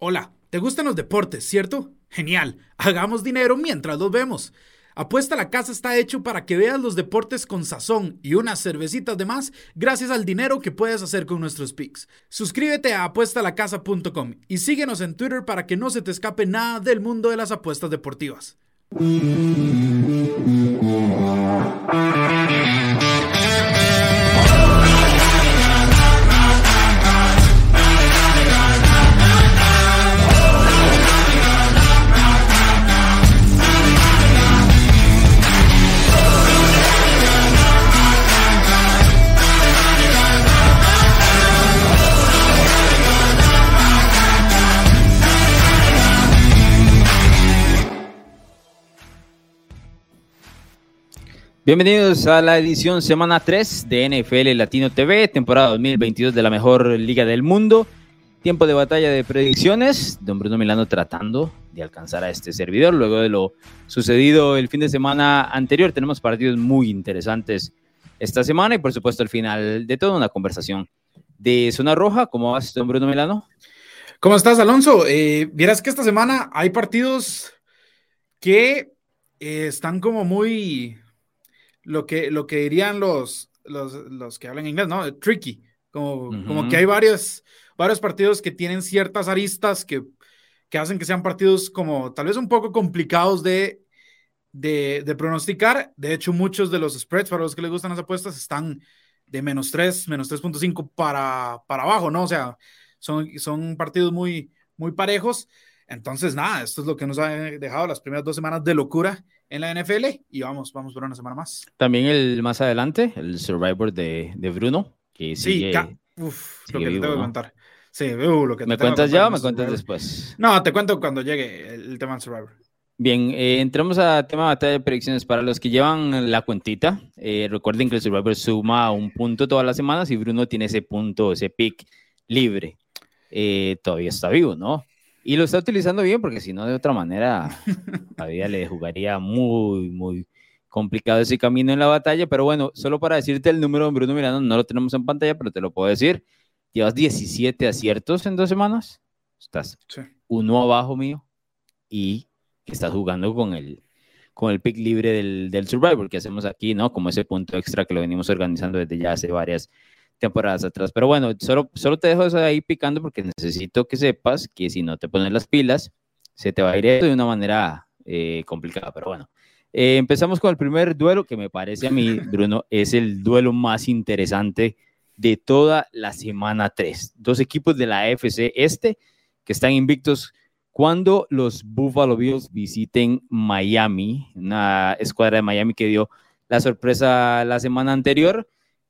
Hola, ¿te gustan los deportes, cierto? Genial, hagamos dinero mientras los vemos. Apuesta la casa está hecho para que veas los deportes con sazón y unas cervecitas de más gracias al dinero que puedes hacer con nuestros picks. Suscríbete a apuestalacasa.com y síguenos en Twitter para que no se te escape nada del mundo de las apuestas deportivas. Bienvenidos a la edición semana 3 de NFL Latino TV, temporada 2022 de la mejor liga del mundo. Tiempo de batalla de predicciones. Don Bruno Milano tratando de alcanzar a este servidor. Luego de lo sucedido el fin de semana anterior, tenemos partidos muy interesantes esta semana y por supuesto al final de toda una conversación de Zona Roja. ¿Cómo vas, don Bruno Milano? ¿Cómo estás, Alonso? Eh, Vieras que esta semana hay partidos que eh, están como muy lo que, lo que dirían los, los, los que hablan inglés, ¿no? Tricky, como, como que hay varios, varios partidos que tienen ciertas aristas que, que hacen que sean partidos como tal vez un poco complicados de, de, de, pronosticar. De hecho, muchos de los spreads para los que les gustan las apuestas están de menos 3, menos 3.5 para, para abajo, ¿no? O sea, son, son partidos muy, muy parejos. Entonces, nada, esto es lo que nos ha dejado las primeras dos semanas de locura en la NFL y vamos, vamos por una semana más. También el más adelante, el Survivor de, de Bruno, que sí, uf, lo que te tengo que contar. Sí, uh, lo que ¿Me cuentas ya o me cuentas después? No, te cuento cuando llegue el, tema del Survivor. Bien, eh, entramos a tema de batalla de predicciones. Para los que llevan la cuentita, eh, recuerden que el Survivor suma un punto todas las semanas y Bruno tiene ese punto, ese pick libre. Eh, todavía está vivo, ¿no? Y lo está utilizando bien porque si no, de otra manera, todavía le jugaría muy, muy complicado ese camino en la batalla. Pero bueno, solo para decirte el número de Bruno Miranda, no lo tenemos en pantalla, pero te lo puedo decir. Llevas 17 aciertos en dos semanas. Estás uno abajo mío y estás jugando con el, con el pick libre del, del Survivor que hacemos aquí, ¿no? Como ese punto extra que lo venimos organizando desde ya hace varias temporadas atrás. Pero bueno, solo, solo te dejo eso ahí picando porque necesito que sepas que si no te pones las pilas, se te va a ir de una manera eh, complicada. Pero bueno, eh, empezamos con el primer duelo que me parece a mí, Bruno, es el duelo más interesante de toda la semana 3. Dos equipos de la AFC este que están invictos cuando los Buffalo Bills visiten Miami, una escuadra de Miami que dio la sorpresa la semana anterior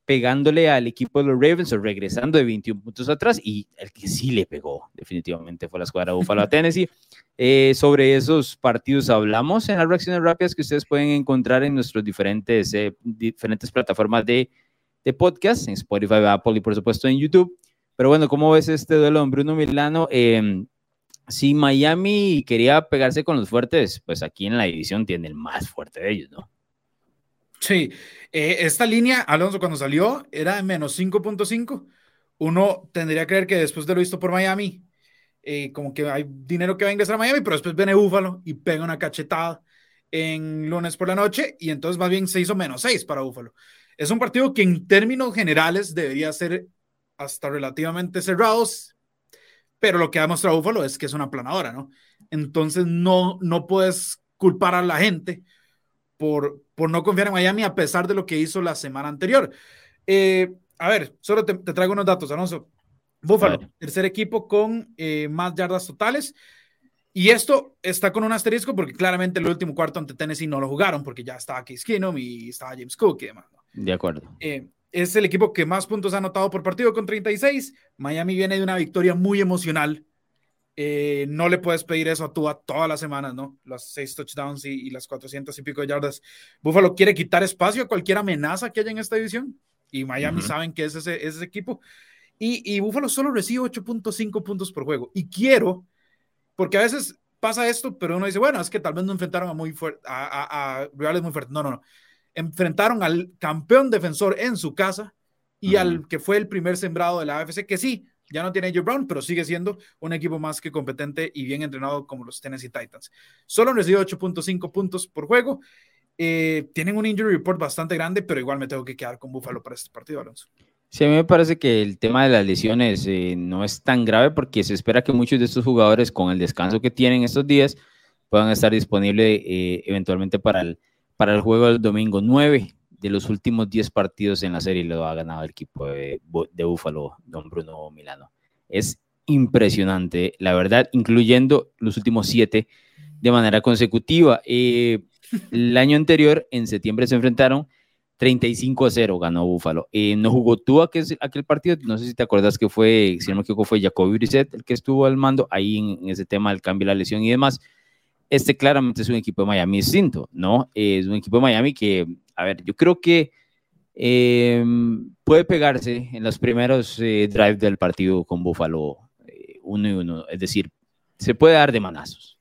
pegándole al equipo de los Ravens o regresando de 21 puntos atrás y el que sí le pegó definitivamente fue la escuadra Buffalo Tennessee. Eh, sobre esos partidos hablamos en las reacciones rápidas que ustedes pueden encontrar en nuestras diferentes, eh, diferentes plataformas de, de, podcast, en Spotify, Apple y por supuesto en YouTube. Pero bueno, ¿cómo ves este duelo Bruno Milano? Eh, si Miami quería pegarse con los fuertes, pues aquí en la división tiene el más fuerte de ellos, ¿no? Sí, eh, esta línea, Alonso, cuando salió, era de menos 5.5. Uno tendría que creer que después de lo visto por Miami, eh, como que hay dinero que va a ingresar a Miami, pero después viene Búfalo y pega una cachetada en lunes por la noche y entonces más bien se hizo menos 6 para Búfalo. Es un partido que en términos generales debería ser hasta relativamente cerrados, pero lo que ha demostrado Búfalo es que es una planadora, ¿no? Entonces no, no puedes culpar a la gente por, por no confiar en Miami a pesar de lo que hizo la semana anterior. Eh, a ver, solo te, traigo unos datos, Alonso. Buffalo, tercer equipo con eh, más yardas totales. Y esto está con un asterisco porque claramente el último cuarto ante Tennessee no lo jugaron porque ya estaba Case Keenum y estaba James Cook y demás. De acuerdo. Eh, es el equipo que más puntos ha anotado por partido con 36. Miami viene de una victoria muy emocional eh, no le puedes pedir eso a Tua todas las semanas, ¿no? Las seis touchdowns y, las 400 y pico de yardas. Buffalo quiere quitar espacio a cualquier amenaza que haya en esta división y Miami saben que es ese, ese equipo. Y, y Buffalo solo recibe 8.5 puntos por juego. Y quiero, porque a veces pasa esto, pero uno dice, bueno, es que tal vez no enfrentaron a, muy fuerte, a, a, rivales muy fuertes. No, no, no. Enfrentaron al campeón defensor en su casa y al que fue el primer sembrado de la AFC, que sí, Ya no tiene Joe Brown, pero sigue siendo un equipo más que competente y bien entrenado como los Tennessee Titans. Solo han recibido 8.5 puntos por juego. Eh, tienen un injury report bastante grande, pero igual me tengo que quedar con Buffalo para este partido, Alonso. Sí, a mí me parece que el tema de las lesiones eh, no es tan grave porque se espera que muchos de estos jugadores, con el descanso que tienen estos días, puedan estar disponibles eh, eventualmente para el, para el juego del domingo 9 de los últimos 10 partidos en la serie lo ha ganado el equipo de, de Búfalo, don Bruno Milano. Es impresionante, la verdad, incluyendo los últimos 7 de manera consecutiva. Eh, el año anterior, en septiembre, se enfrentaron 35 a 0, ganó Búfalo. Eh, no jugó tú aquel, aquel partido, no sé si te acuerdas que fue, si no me equivoco, fue Jacoby Brissett el que estuvo al mando ahí en, ese tema del cambio, la lesión y demás. Este claramente es un equipo de Miami distinto, ¿no? es un equipo de Miami que a ver, yo creo que eh, puede pegarse en los primeros eh, drives del partido con Buffalo eh, uno y uno, es decir, se puede dar de manazos.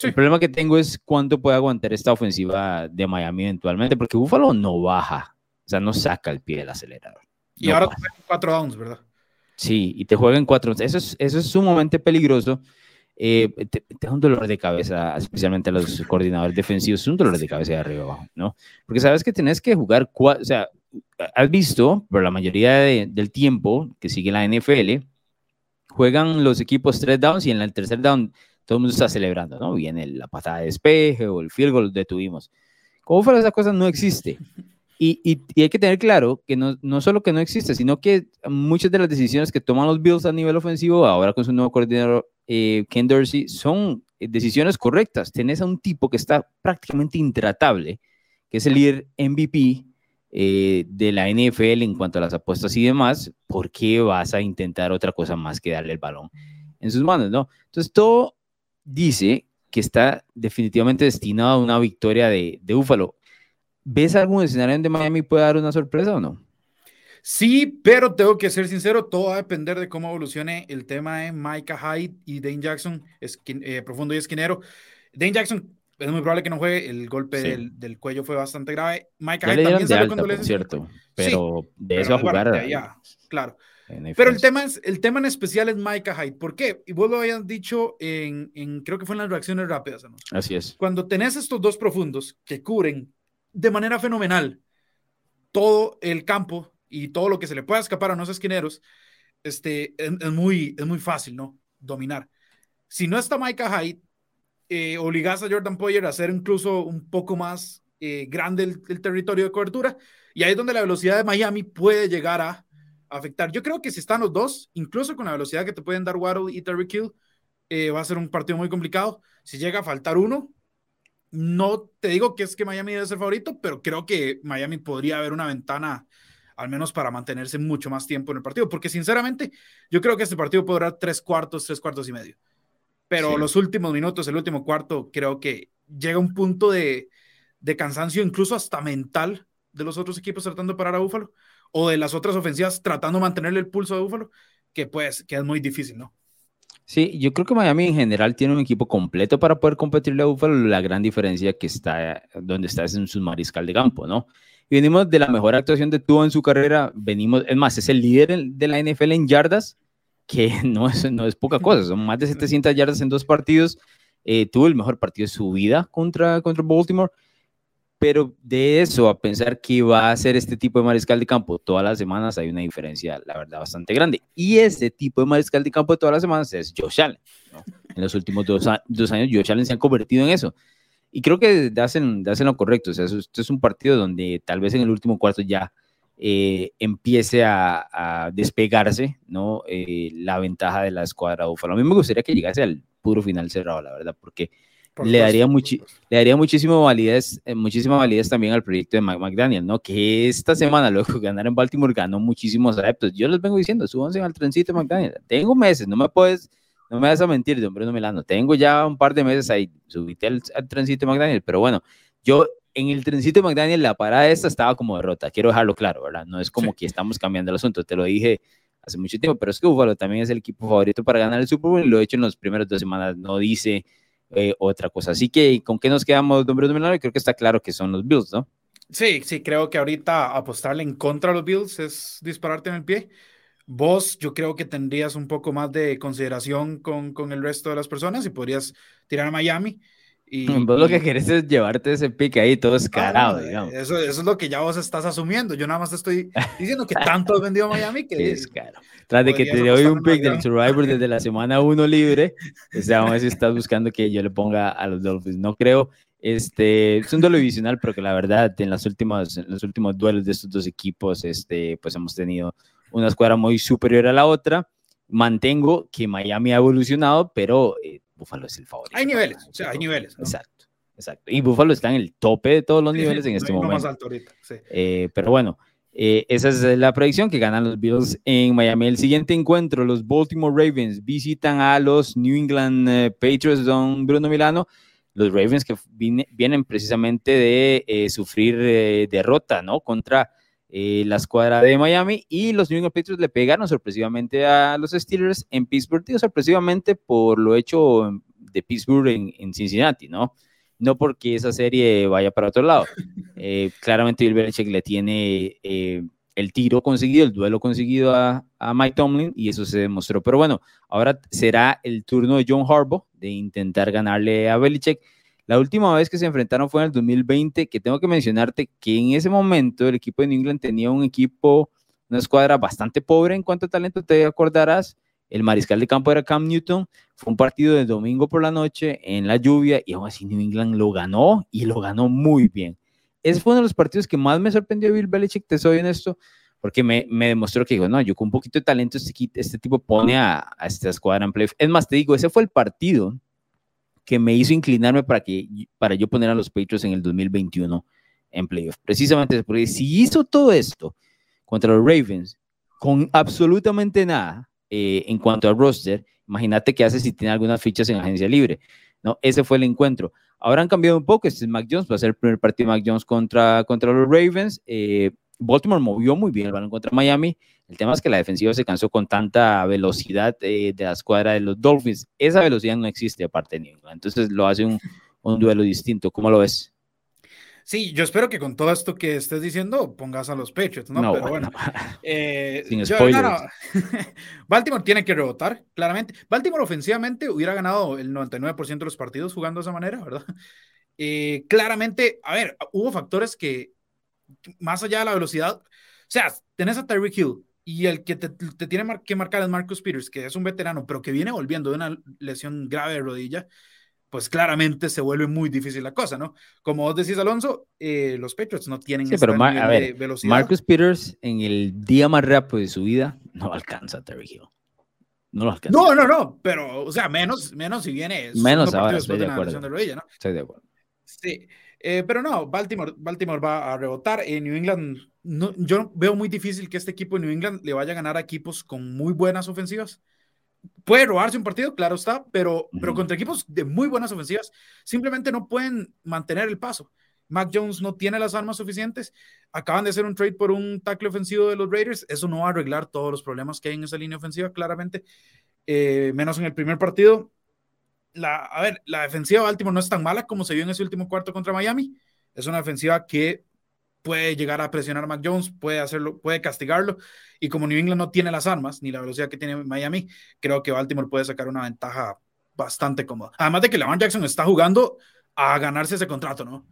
El problema que tengo es cuánto puede aguantar esta ofensiva de Miami eventualmente, porque Buffalo no baja, o sea, no saca el pie del acelerador. Y ahora te cuatro downs, ¿verdad? Sí, y te juegan cuatro. Eso es, eso es sumamente peligroso eh, te, da un dolor de cabeza, especialmente a los coordinadores defensivos, es un dolor de cabeza de arriba abajo, ¿no? Porque sabes que tenés que jugar, o sea, has visto, por la mayoría del tiempo que sigue la NFL, juegan los equipos tres downs y en el tercer down todo el mundo está celebrando, ¿no? Viene la patada de despeje o el field goal, detuvimos. ¿Cómo fuera esa cosa? No existe. Y, y, hay que tener claro que no, no, solo que no existe, sino que muchas de las decisiones que toman los Bills a nivel ofensivo, ahora con su nuevo coordinador eh, Ken Dorsey, son eh, decisiones correctas. Tenés a un tipo que está prácticamente intratable, que es el líder MVP eh, de la NFL en cuanto a las apuestas y demás. ¿Por qué vas a intentar otra cosa más que darle el balón en sus manos? ¿no? Entonces, todo dice que está definitivamente destinado a una victoria de, de Buffalo. ¿Ves algún escenario donde Miami puede dar una sorpresa o no? Sí, pero tengo que ser sincero, todo va a depender de cómo evolucione el tema de Micah Hyde y Dane Jackson, eh, profundo y esquinero. Dane Jackson es muy probable que no juegue, el golpe del, cuello fue bastante grave. Micah Hyde también salió cuando le cierto, pero de eso a jugar. Ya, claro. Pero el tema, es, el tema en especial es Micah Hyde. ¿Por qué? Y vos lo habías dicho en, en creo que fue en las reacciones rápidas. ¿no? Así es. Cuando tenés estos dos profundos que cubren de manera fenomenal todo el campo y todo lo que se le pueda escapar a los esquineros, este, es, muy, es muy fácil, ¿no? Dominar. Si no está Micah Hyde, eh, obligas a Jordan Poyer a hacer incluso un poco más eh, grande el, territorio de cobertura, y ahí es donde la velocidad de Miami puede llegar a, afectar. Yo creo que si están los dos, incluso con la velocidad que te pueden dar Waddle y Terry Kill, eh, va a ser un partido muy complicado. Si llega a faltar uno, no te digo que es que Miami debe ser favorito, pero creo que Miami podría haber una ventana, al menos para mantenerse mucho más tiempo en el partido, porque sinceramente yo creo que este partido podrá tres cuartos, tres cuartos y medio. Pero los últimos minutos, el último cuarto, creo que llega un punto de, de cansancio, incluso hasta mental, de los otros equipos tratando de parar a Búfalo, o de las otras ofensivas tratando de mantenerle el pulso a Búfalo, que pues que es muy difícil, ¿no? Sí, yo creo que Miami en general tiene un equipo completo para poder competirle a Buffalo. La gran diferencia que está donde está es en su mariscal de campo, ¿no? Y venimos de la mejor actuación de Tua en su carrera. Venimos, es más, es el líder de la NFL en yardas, que no es, no es poca cosa. Son más de 700 yardas en dos partidos. Eh, tuvo el mejor partido de su vida contra, contra Baltimore. Pero de eso a pensar que va a ser este tipo de mariscal de campo todas las semanas hay una diferencia, la verdad, bastante grande. Y este tipo de mariscal de campo de todas las semanas es Josh Allen. En los últimos dos, dos, años, Josh Allen se ha convertido en eso. Y creo que hacen, hacen lo correcto. O sea, esto es un partido donde tal vez en el último cuarto ya eh, empiece a, despegarse ¿no? Eh, la ventaja de la escuadra Búfalo. A mí me gustaría que llegase al puro final cerrado, la verdad, porque le daría, le daría muchísimo validez, eh, muchísima validez también al proyecto de McDaniel, ¿no? Que esta semana, luego ganar en Baltimore, ganó muchísimos adeptos. Yo les vengo diciendo, súbanse al trencito de McDaniel. Tengo meses, no me puedes, no me vas a mentir, don Bruno Milano. Tengo ya un par de meses ahí, subite al, trencito de McDaniel, pero bueno, yo en el trencito McDaniel, la parada esta estaba como derrota. Quiero dejarlo claro, ¿verdad? No es como que estamos cambiando el asunto, te lo dije hace mucho tiempo, pero es que Buffalo también es el equipo favorito para ganar el Super Bowl y lo he hecho en las primeras dos semanas. No dice eh, otra cosa. Así que, ¿con qué nos quedamos, don Bruno Milano? Creo que está claro que son los Bills, ¿no? Sí, sí, creo que ahorita apostarle en contra de los Bills es dispararte en el pie. Vos, yo creo que tendrías un poco más de consideración con, con el resto de las personas y podrías tirar a Miami. Y, vos lo que querés es llevarte ese pick ahí todo escarado, digamos. Eso, eso, es lo que ya vos estás asumiendo. Yo nada más te estoy diciendo que tanto has vendido a Miami que. es caro. Tras de que te doy un pick del Survivor desde la semana 1 libre, o sea, aún así estás buscando que yo le ponga a los Dolphins. No creo. Este, es un duelo divisional, pero que la verdad, en, las últimas, en los últimos duelos de estos dos equipos, este, pues hemos tenido una escuadra muy superior a la otra. Mantengo que Miami ha evolucionado, pero eh, Buffalo es el favorito. Hay niveles, o sea, hay niveles. Exacto, exacto. Y Buffalo está en el tope de todos los niveles en este momento. Más alto ahorita, sí. Eh, pero bueno, eh, esa es la predicción que ganan los Bills en Miami. El siguiente encuentro, los Baltimore Ravens visitan a los New England Patriots, don Bruno Milano. Los Ravens que vienen precisamente de sufrir derrota, ¿no? Contra eh, la escuadra de Miami y los New England Patriots le pegaron sorpresivamente a los Steelers en Pittsburgh, digo sorpresivamente por lo hecho de Pittsburgh en, Cincinnati, ¿no? No porque esa serie vaya para otro lado. Eh, claramente Bill Belichick le tiene eh, el tiro conseguido, el duelo conseguido a, a, Mike Tomlin y eso se demostró. Pero bueno, ahora será el turno de John Harbaugh de intentar ganarle a Belichick la última vez que se enfrentaron fue en el 2020, que tengo que mencionarte que en ese momento el equipo de New England tenía un equipo, una escuadra bastante pobre en cuanto a talento, te acordarás. El mariscal de campo era Cam Newton. Fue un partido de domingo por la noche en la lluvia y aún así New England lo ganó y lo ganó muy bien. Ese fue uno de los partidos que más me sorprendió Bill Belichick, te soy honesto, porque me, demostró que digo, no, yo con un poquito de talento este, este tipo pone a, a esta escuadra en play. Es más, te digo, ese fue el partido que me hizo inclinarme para, que, para yo poner a los Patriots en el 2021 en playoff. Precisamente porque si hizo todo esto contra los Ravens con absolutamente nada eh, en cuanto al roster, imagínate qué hace si tiene algunas fichas en agencia libre. ¿no? Ese fue el encuentro. Ahora han cambiado un poco. Este es Mac Jones, va a ser el primer partido de Mac Jones contra, contra los Ravens. Eh, Baltimore movió muy bien el balón contra Miami. El tema es que la defensiva se cansó con tanta velocidad eh, de la escuadra de los Dolphins. Esa velocidad no existe aparte de New England. Entonces lo hace un, un duelo distinto. ¿Cómo lo ves? Sí, yo espero que con todo esto que estés diciendo pongas a los Patriots, ¿no? Pero bueno. Eh, Sin spoilers. Baltimore tiene que rebotar, claramente. Baltimore ofensivamente hubiera ganado el 99% de los partidos jugando de esa manera, ¿verdad? Eh, claramente, a ver, hubo factores que, más allá de la velocidad, o sea, tenés a Tyreek Hill, y el que te, tiene que marcar es Marcus Peters, que es un veterano, pero que viene volviendo de una lesión grave de rodilla, pues claramente se vuelve muy difícil la cosa, ¿no? Como vos decís, Alonso, eh, los Patriots no tienen sí, pero a ver, velocidad. Marcus Peters en el día más rápido de su vida no alcanza a Terry Hill. No lo alcanza. No, no, no, pero, o sea, menos, menos si viene. Menos ahora, estoy de, acuerdo. De rodilla, ¿no? Estoy de acuerdo. Sí. Eh, pero no, Baltimore, Baltimore va a rebotar. En New England, no, yo veo muy difícil que este equipo de New England le vaya a ganar a equipos con muy buenas ofensivas. Puede robarse un partido, claro está, pero, pero contra equipos de muy buenas ofensivas simplemente no pueden mantener el paso. Mac Jones no tiene las armas suficientes. Acaban de hacer un trade por un tackle ofensivo de los Raiders. Eso no va a arreglar todos los problemas que hay en esa línea ofensiva, claramente. Eh, menos en el primer partido la, a ver, la defensiva de Baltimore no es tan mala como se vio en ese último cuarto contra Miami. Es una defensiva que puede llegar a presionar a Mac Jones, puede hacerlo, puede castigarlo. Y como New England no tiene las armas ni la velocidad que tiene Miami, creo que Baltimore puede sacar una ventaja bastante cómoda. Además de que Lamar Jackson está jugando a ganarse ese contrato, ¿no?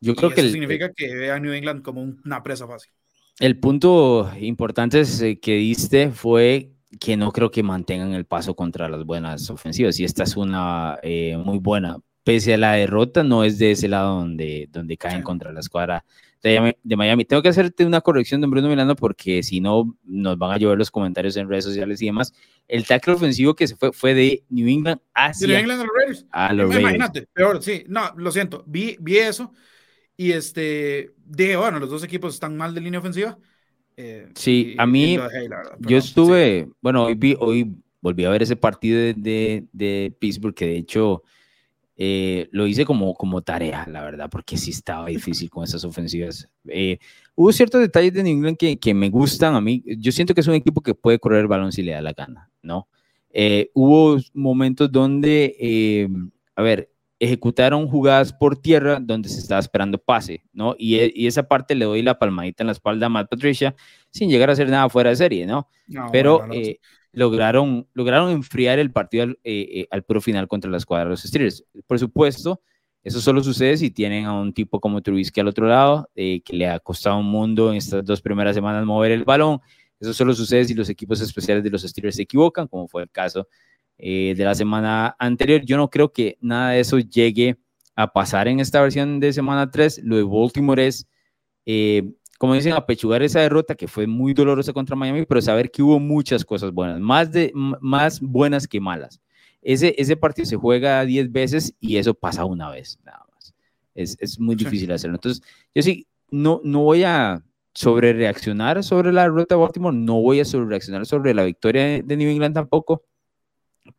Yo creo que eso significa que ve a New England como una presa fácil. El punto importante eh, que diste fue que no creo que mantengan el paso contra las buenas ofensivas. Y esta es una eh, muy buena. Pese a la derrota, no es de ese lado donde, donde caen contra la escuadra de, Miami. Tengo que hacerte una corrección, de Bruno Milano, porque si no, nos van a llover los comentarios en redes sociales y demás. El tackle ofensivo que se fue fue de New England hacia New England a los Raiders. A los Imagínate, peor, sí. No, lo siento. Vi, vi eso y este, dije, bueno, los dos equipos están mal de línea ofensiva eh, sí, a mí, yo estuve, bueno, hoy, hoy volví a ver ese partido de, de, Pittsburgh, que de hecho eh, lo hice como, como tarea, la verdad, porque sí estaba difícil con esas ofensivas. Eh, hubo ciertos detalles de New England que, que, me gustan a mí. Yo siento que es un equipo que puede correr el balón si le da la gana, ¿no? hubo momentos donde, a ver, ejecutaron jugadas por tierra donde se estaba esperando pase, ¿no? Y, e, y, esa parte le doy la palmadita en la espalda a Matt Patricia sin llegar a hacer nada fuera de serie, ¿no? Pero eh, lograron, lograron enfriar el partido al, eh, al puro final contra la escuadra de los Steelers. Por supuesto, eso solo sucede si tienen a un tipo como Trubisky al otro lado, que le ha costado un mundo en estas dos primeras semanas mover el balón. Eso solo sucede si los equipos especiales de los Steelers se equivocan, como fue el caso eh, de la semana anterior. Yo no creo que nada de eso llegue a pasar en esta versión de semana 3. Lo de Baltimore es, eh, como dicen, apechugar esa derrota que fue muy dolorosa contra Miami, pero saber que hubo muchas cosas buenas, más, de, más buenas que malas. Ese, ese partido se juega 10 veces y eso pasa una vez, nada más. Es, es muy difícil hacerlo. Entonces, yo sí, no, no voy a sobre reaccionar sobre la derrota de Baltimore, no voy a sobre reaccionar sobre la victoria de New England tampoco,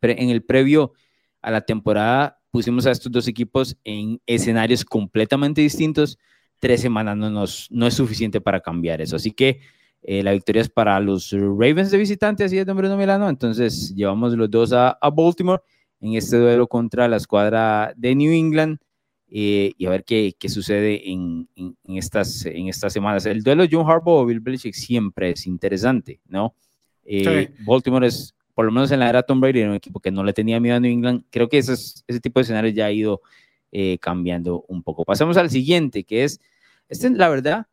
en el previo a la temporada pusimos a estos dos equipos en escenarios completamente distintos. Tres semanas no, nos, no es suficiente para cambiar eso. Así que eh, la victoria es para los Ravens de visitante, así es, Bruno Milano. Entonces llevamos los dos a, Baltimore en este duelo contra la escuadra de New England. Eh, y a ver qué, qué sucede en, en, estas, en estas semanas. El duelo John Harbaugh Bill Belichick siempre es interesante, ¿no? Eh, Baltimore es por lo menos en la era Tom Brady, era un equipo que no le tenía miedo a New England. Creo que ese tipo de escenarios ya ha ido eh, cambiando un poco. Pasamos al siguiente, que es, este, la verdad,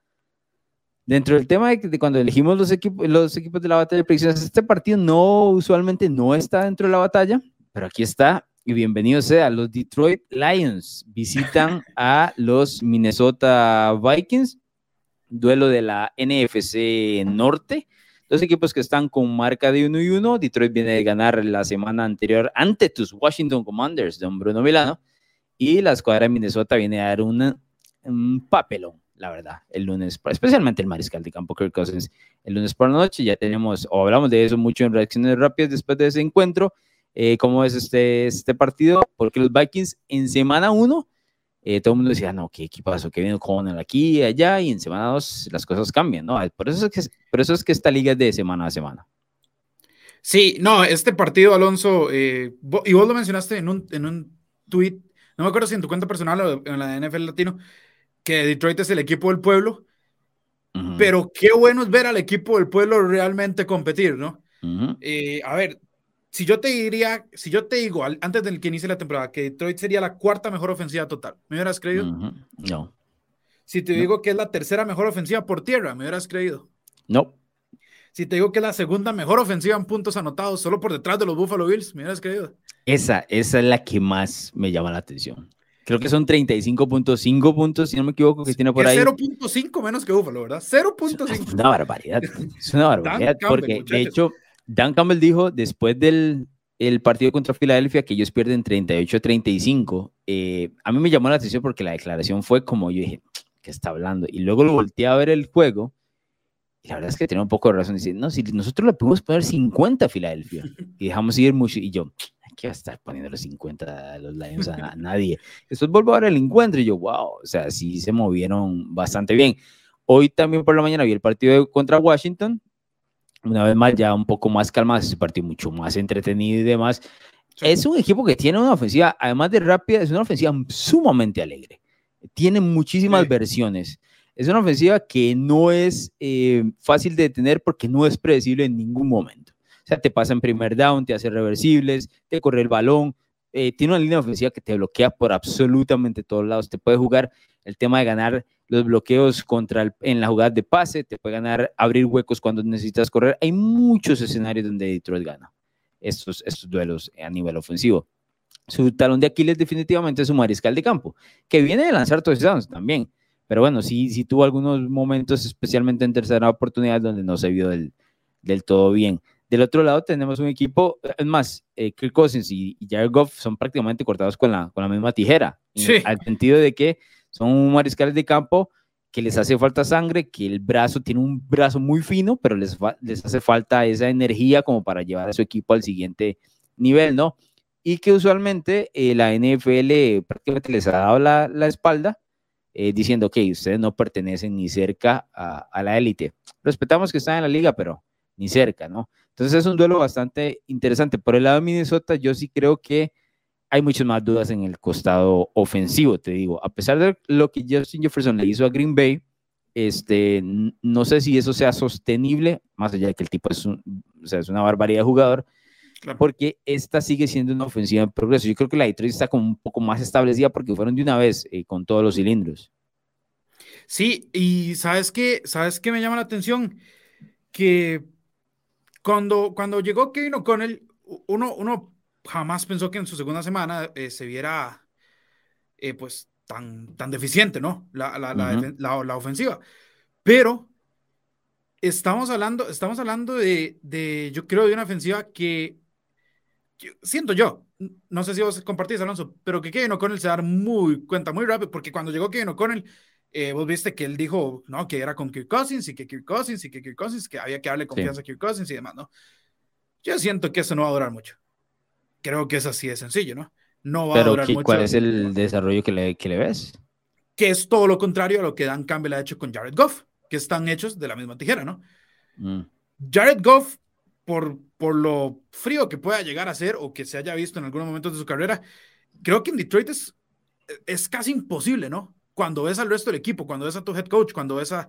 dentro del tema de, cuando elegimos los equipos, los equipos de la batalla de predicciones, este partido no, usualmente no está dentro de la batalla, pero aquí está. Y bienvenido sea, los Detroit Lions visitan a los Minnesota Vikings, duelo de la NFC Norte. Dos equipos que están con marca de 1 y 1. Detroit viene de ganar la semana anterior ante tus Washington Commanders, don Bruno Milano. Y la escuadra de Minnesota viene a dar un papelón, la verdad, el lunes, especialmente el mariscal de campo Kirk Cousins. El lunes por la noche ya tenemos, o hablamos de eso mucho en reacciones rápidas después de ese encuentro. Eh, ¿Cómo es este, este partido? Porque los Vikings en semana 1 eh, todo el mundo decía, no, ¿qué equipazo? Que viene el aquí y allá, y en semana 2 las cosas cambian, ¿no? Por eso, es que, por eso es que esta liga es de semana a semana. Sí, no, este partido, Alonso, eh, y vos lo mencionaste en un, en un tweet, no me acuerdo si en tu cuenta personal o en la NFL Latino, que Detroit es el equipo del pueblo, pero qué bueno es ver al equipo del pueblo realmente competir, ¿no? Eh, a ver, si yo te diría, si yo te digo antes del que inicie la temporada que Detroit sería la cuarta mejor ofensiva total, ¿me hubieras creído? No. Si te digo que es la tercera mejor ofensiva por tierra, ¿me hubieras creído? No. Si te digo que es la segunda mejor ofensiva en puntos anotados, solo por detrás de los Buffalo Bills, ¿me hubieras creído? Esa, esa es la que más me llama la atención. Creo que son 35.5 puntos, si no me equivoco, que tiene por ahí. 0.5 menos que Buffalo, ¿verdad? 0.5. Es una barbaridad. Es una barbaridad. porque, de hecho, Dan Campbell dijo después del el partido contra Filadelfia que ellos pierden 38-35. Eh, a mí me llamó la atención porque la declaración fue como yo dije, ¿qué está hablando? Y luego lo volteé a ver el juego y la verdad es que tenía un poco de razón. Dice, no, si nosotros le pudimos poner 50 a Filadelfia y dejamos ir mucho. Y yo, ¿qué va a estar poniendo los 50 a los Lions a, nadie? Después vuelvo a ver el encuentro y yo, wow, o sea, sí se movieron bastante bien. Hoy también por la mañana vi el partido contra Washington una vez más ya un poco más calmado, ese partido mucho más entretenido y demás. Es un equipo que tiene una ofensiva, además de rápida, es una ofensiva sumamente alegre. Tiene muchísimas versiones. Es una ofensiva que no es eh, fácil de detener porque no es predecible en ningún momento. O sea, te pasa en primer down, te hace reversibles, te corre el balón. Eh, tiene una línea ofensiva que te bloquea por absolutamente todos lados. Te puede jugar el tema de ganar los bloqueos contra en la jugada de pase, te puede ganar abrir huecos cuando necesitas correr. Hay muchos escenarios donde Detroit gana estos, estos duelos a nivel ofensivo. Su talón de Aquiles definitivamente es su mariscal de campo, que viene de lanzar touchdowns también. Pero bueno, sí, sí tuvo algunos momentos, especialmente en tercera oportunidad, donde no se vio del, del todo bien. Del otro lado tenemos un equipo, es más, eh, Kirk Cousins y, Jared Goff son prácticamente cortados con la, con la misma tijera, sí. al sentido de que son mariscales de campo que les hace falta sangre, que el brazo tiene un brazo muy fino, pero les, les hace falta esa energía como para llevar a su equipo al siguiente nivel, ¿no? Y que usualmente eh, la NFL prácticamente les ha dado la, la espalda, eh, diciendo que ustedes no pertenecen ni cerca a, a la élite. Respetamos que están en la liga, pero ni cerca, ¿no? Entonces es un duelo bastante interesante. Por el lado de Minnesota, yo sí creo que hay muchas más dudas en el costado ofensivo, te digo. A pesar de lo que Justin Jefferson le hizo a Green Bay, este, no sé si eso sea sostenible, más allá de que el tipo es, un, o sea, es una barbaridad de jugador, porque esta sigue siendo una ofensiva en progreso. Yo creo que la Detroit está como un poco más establecida porque fueron de una vez eh, con todos los cilindros. Sí, y ¿sabes qué? ¿Sabes qué me llama la atención? Que cuando, cuando llegó Kevin O'Connell, uno, uno jamás pensó que en su segunda semana eh, se viera eh, pues tan, tan deficiente, ¿no? La, la, la, la, ofensiva. Pero estamos hablando, estamos hablando de, de, yo creo, de una ofensiva que siento yo, no sé si vos compartís, Alonso, pero que Kevin O'Connell se da muy cuenta muy rápido, porque cuando llegó Kevin O'Connell, eh, vos viste que él dijo, no, que era con Kirk Cousins y que Kirk Cousins y que Kirk Cousins, que había que darle confianza a Kirk Cousins y demás, ¿no? Yo siento que eso no va a durar mucho. Creo que es así de sencillo, ¿no? No va a durar mucho. ¿Cuál es el desarrollo que le, que le ves? Que es todo lo contrario a lo que Dan Campbell ha hecho con Jared Goff, que están hechos de la misma tijera, ¿no? Mm. Jared Goff por, por lo frío que pueda llegar a ser o que se haya visto en algunos momentos de su carrera, creo que en Detroit es, es casi imposible, ¿no? Cuando ves al resto del equipo, cuando ves a tu head coach, cuando ves a...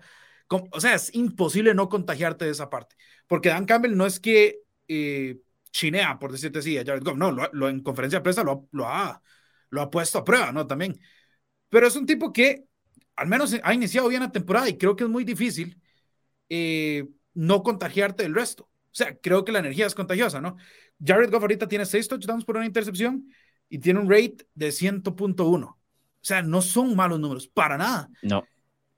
O sea, es imposible no contagiarte de esa parte. Porque Dan Campbell no es que eh, chinea, por decirte así, a Jared Goff. No, lo, en conferencia de prensa lo, ha, lo ha puesto a prueba, ¿no? También. Pero es un tipo que al menos ha iniciado bien la temporada y creo que es muy difícil eh, no contagiarte del resto. O sea, creo que la energía es contagiosa, ¿no? Jared Goff ahorita tiene seis touchdowns por una intercepción y tiene un rate de 100.1. O sea, no son malos números, para nada. No.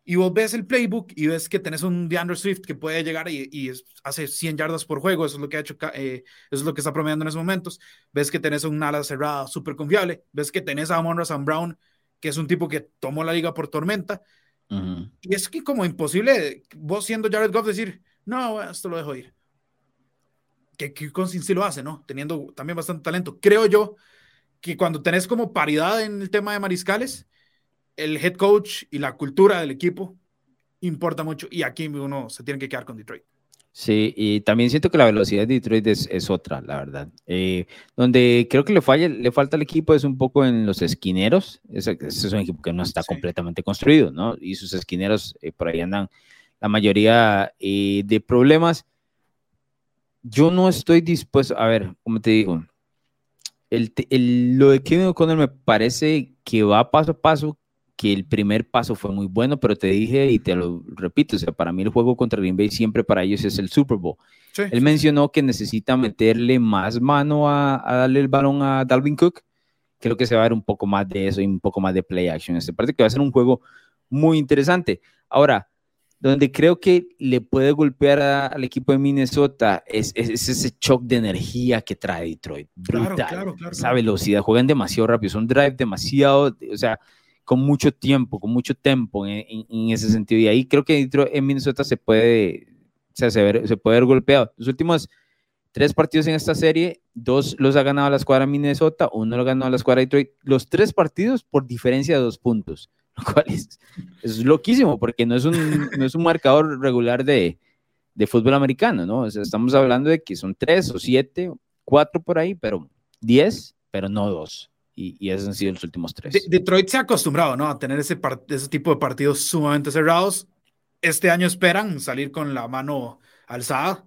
Y vos ves el playbook y ves que tenés un DeAndre Swift que puede llegar y, hace 100 yardas por juego, eso es lo que ha hecho, eh, eso es lo que está promediando en esos momentos. Ves que tenés un ala cerrada súper confiable, ves que tenés a Amon Sam Brown, que es un tipo que tomó la liga por tormenta. Y es que como imposible, vos siendo Jared Goff, decir, no, esto lo dejo ir que Kirk Cousins sí lo hace, ¿no? Teniendo también bastante talento. Creo yo que cuando tenés como paridad en el tema de mariscales, el head coach y la cultura del equipo importa mucho y aquí uno se tiene que quedar con Detroit. Sí, y también siento que la velocidad de Detroit es, otra, la verdad. Eh, donde creo que le, falla, le falta al equipo es un poco en los esquineros. Ese, es un equipo que no está completamente construido, ¿no? Y sus esquineros eh, por ahí andan la mayoría eh, de problemas yo no estoy dispuesto, a ver, como te digo, el, lo de Kevin O'Connor me parece que va paso a paso, que el primer paso fue muy bueno, pero te dije y te lo repito, o sea, para mí el juego contra Green Bay siempre para ellos es el Super Bowl. Él mencionó que necesita meterle más mano a, darle el balón a Dalvin Cook. Creo que se va a ver un poco más de eso y un poco más de play action. Este parece que va a ser un juego muy interesante. Ahora, donde creo que le puede golpear al equipo de Minnesota es, ese shock de energía que trae Detroit. Brutal. Esa velocidad, juegan demasiado rápido, son drive demasiado, o sea, con mucho tiempo, con mucho tiempo en, ese sentido. Y ahí creo que en Minnesota se puede, o sea, se, se puede ver golpeado. Los últimos tres partidos en esta serie, dos los ha ganado la escuadra Minnesota, uno lo ganado la escuadra Detroit. Los tres partidos por diferencia de dos puntos lo cual es, es loquísimo porque no es un, no es un marcador regular de, de fútbol americano, ¿no? O sea, estamos hablando de que son tres o siete, cuatro por ahí, pero diez, pero no dos. Y, y esos han sido los últimos tres. Detroit se ha acostumbrado, ¿no? A tener ese, ese tipo de partidos sumamente cerrados. Este año esperan salir con la mano alzada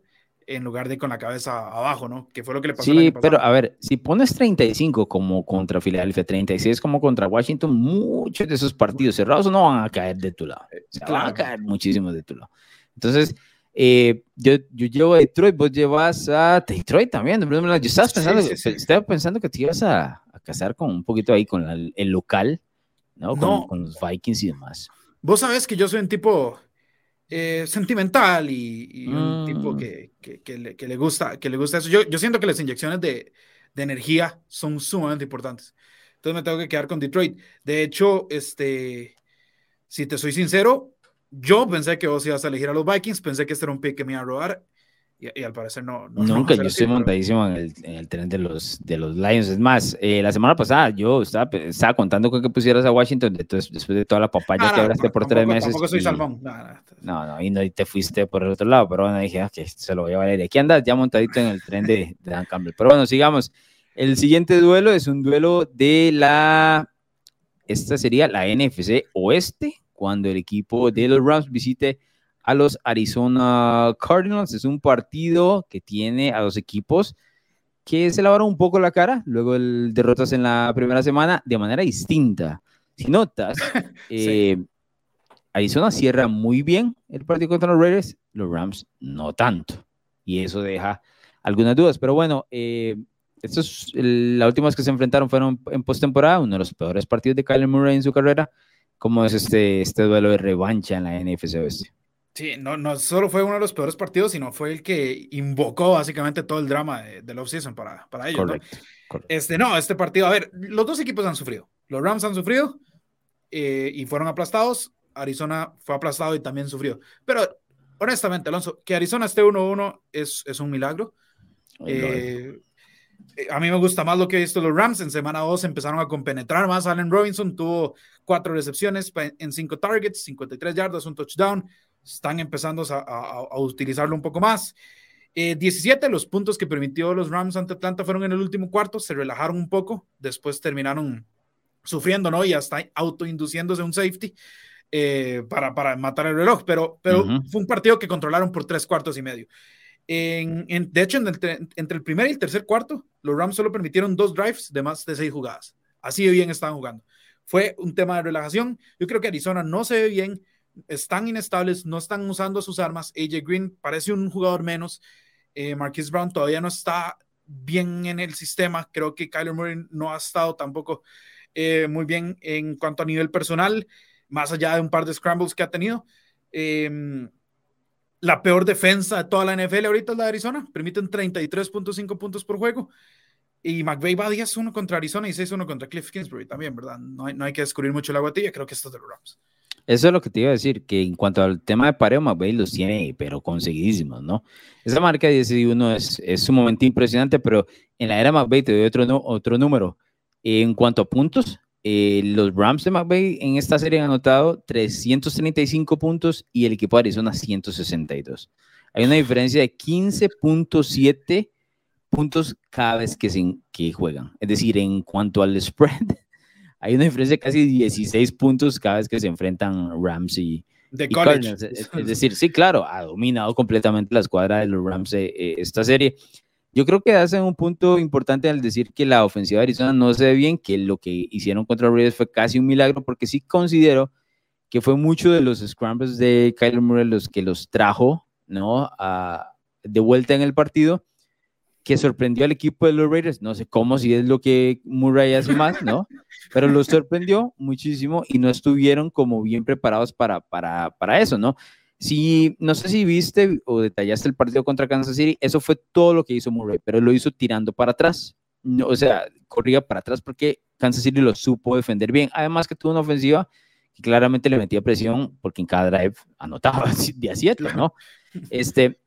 en lugar de con la cabeza abajo, ¿no? Que fue lo que le pasó. Sí, pero a ver, si pones 35 como contra Filadelfia, 36 como contra Washington, muchos de esos partidos cerrados no van a caer de tu lado. Van a caer muchísimos de tu lado. Entonces, eh, yo, yo llevo a Detroit, vos llevas a Detroit también. Yo estaba pensando, estaba pensando que te ibas a, casar con un poquito ahí con el local, ¿no? Con, con los Vikings y demás. Vos sabés que yo soy un tipo eh, sentimental y, un tipo mm. que, que, le, que, le, gusta, que le gusta eso. Yo, yo siento que las inyecciones de, de, energía son sumamente importantes. Entonces me tengo que quedar con Detroit. De hecho, este, si te soy sincero, yo pensé que vos ibas a elegir a los Vikings, pensé que este era un pick que me iba a robar y, al parecer no. Nunca, yo estoy montadísimo en, el, en, el, tren de los, de los Lions. Es más, eh, la semana pasada yo estaba, estaba contando con que pusieras a Washington después, después de toda la papaya que hablaste por tres meses. Tampoco soy salmón. No, no, y, no, y te fuiste por el otro lado, pero bueno, dije, ah, que se lo voy a valer. Aquí andas ya montadito en el tren de, de Dan Campbell. Pero bueno, sigamos. El siguiente duelo es un duelo de la, esta sería la NFC Oeste, cuando el equipo de los Rams visite a los Arizona Cardinals. Es un partido que tiene a dos equipos que se lavaron un poco la cara luego de derrotas en la primera semana de manera distinta. Si notas, eh, Arizona cierra muy bien el partido contra los Raiders, los Rams no tanto. Y eso deja algunas dudas. Pero bueno, eh, estos, la última vez que se enfrentaron fueron en postemporada, uno de los peores partidos de Kyler Murray en su carrera. ¿Cómo es este, este duelo de revancha en la NFC Oeste? Sí, no, no solo fue uno de los peores partidos, sino fue el que invocó básicamente todo el drama de, del offseason para, para ellos. Este, no, este partido, a ver, los dos equipos han sufrido. Los Rams han sufrido eh, y fueron aplastados. Arizona fue aplastado y también sufrió. Pero honestamente, Alonso, que Arizona esté 1-1 es, es un milagro. Eh, eh, a mí me gusta más lo que he visto los Rams. En semana 2 empezaron a compenetrar más. Allen Robinson tuvo cuatro recepciones en cinco targets, 53 yardas, un touchdown. Están empezando a, a, utilizarlo un poco más. 17 eh, los puntos que permitió los Rams ante Atlanta fueron en el último cuarto. Se relajaron un poco. Después terminaron sufriendo, ¿no? Y hasta autoinduciéndose un safety. Eh, para, para matar el reloj, pero, pero fue un partido que controlaron por tres cuartos y medio. En, de hecho, entre el primer y el tercer cuarto, los Rams solo permitieron dos drives de más de seis jugadas. Así de bien estaban jugando. Fue un tema de relajación. Yo creo que Arizona no se ve bien, están inestables, no están usando sus armas. AJ Green parece un jugador menos. Eh, Marquis Brown todavía no está bien en el sistema. Creo que Kyler Murray no ha estado tampoco eh, muy bien en cuanto a nivel personal, más allá de un par de scrambles que ha tenido. Eh, la peor defensa de toda la NFL ahorita es la de Arizona. Permiten 33.5 puntos por juego. Y McVay va 10-1 contra Arizona y 6-1 contra Cliff Kingsbury también, ¿verdad? No hay, no hay que descubrir mucho la guatilla. Creo que esto es de los Rams. Eso es lo que te iba a decir, que en cuanto al tema de pareo, McVay los tiene, pero conseguidísimos, ¿no? Esa marca de 10-1 es, es sumamente impresionante, pero en la era McVay te doy otro, otro número. En cuanto a puntos, eh, los Rams de McVay en esta serie han anotado 335 puntos y el equipo de Arizona 162. Hay una diferencia de 15.7 puntos cada vez que, que juegan. Es decir, en cuanto al spread, hay una diferencia de casi 16 puntos cada vez que se enfrentan Rams y, de Cardinals. Es, decir, sí, claro, ha dominado completamente la escuadra de los Rams eh, eh, esta serie. Yo creo que hacen un punto importante al decir que la ofensiva de Arizona no se ve bien, que lo que hicieron contra Raiders fue casi un milagro, porque sí considero que fue mucho de los scrambles de Kyler Murray los que los trajo, ¿no? de vuelta en el partido, que sorprendió al equipo de los Raiders. No sé cómo, si es lo que Murray hace más, ¿no? Pero los sorprendió muchísimo y no estuvieron como bien preparados para, para, para eso, ¿no? Si, no sé si viste o detallaste el partido contra Kansas City, eso fue todo lo que hizo Murray, pero lo hizo tirando para atrás. o sea, corría para atrás porque Kansas City lo supo defender bien. Además que tuvo una ofensiva que claramente le metía presión porque en cada drive anotaba de a siete, ¿no? Este,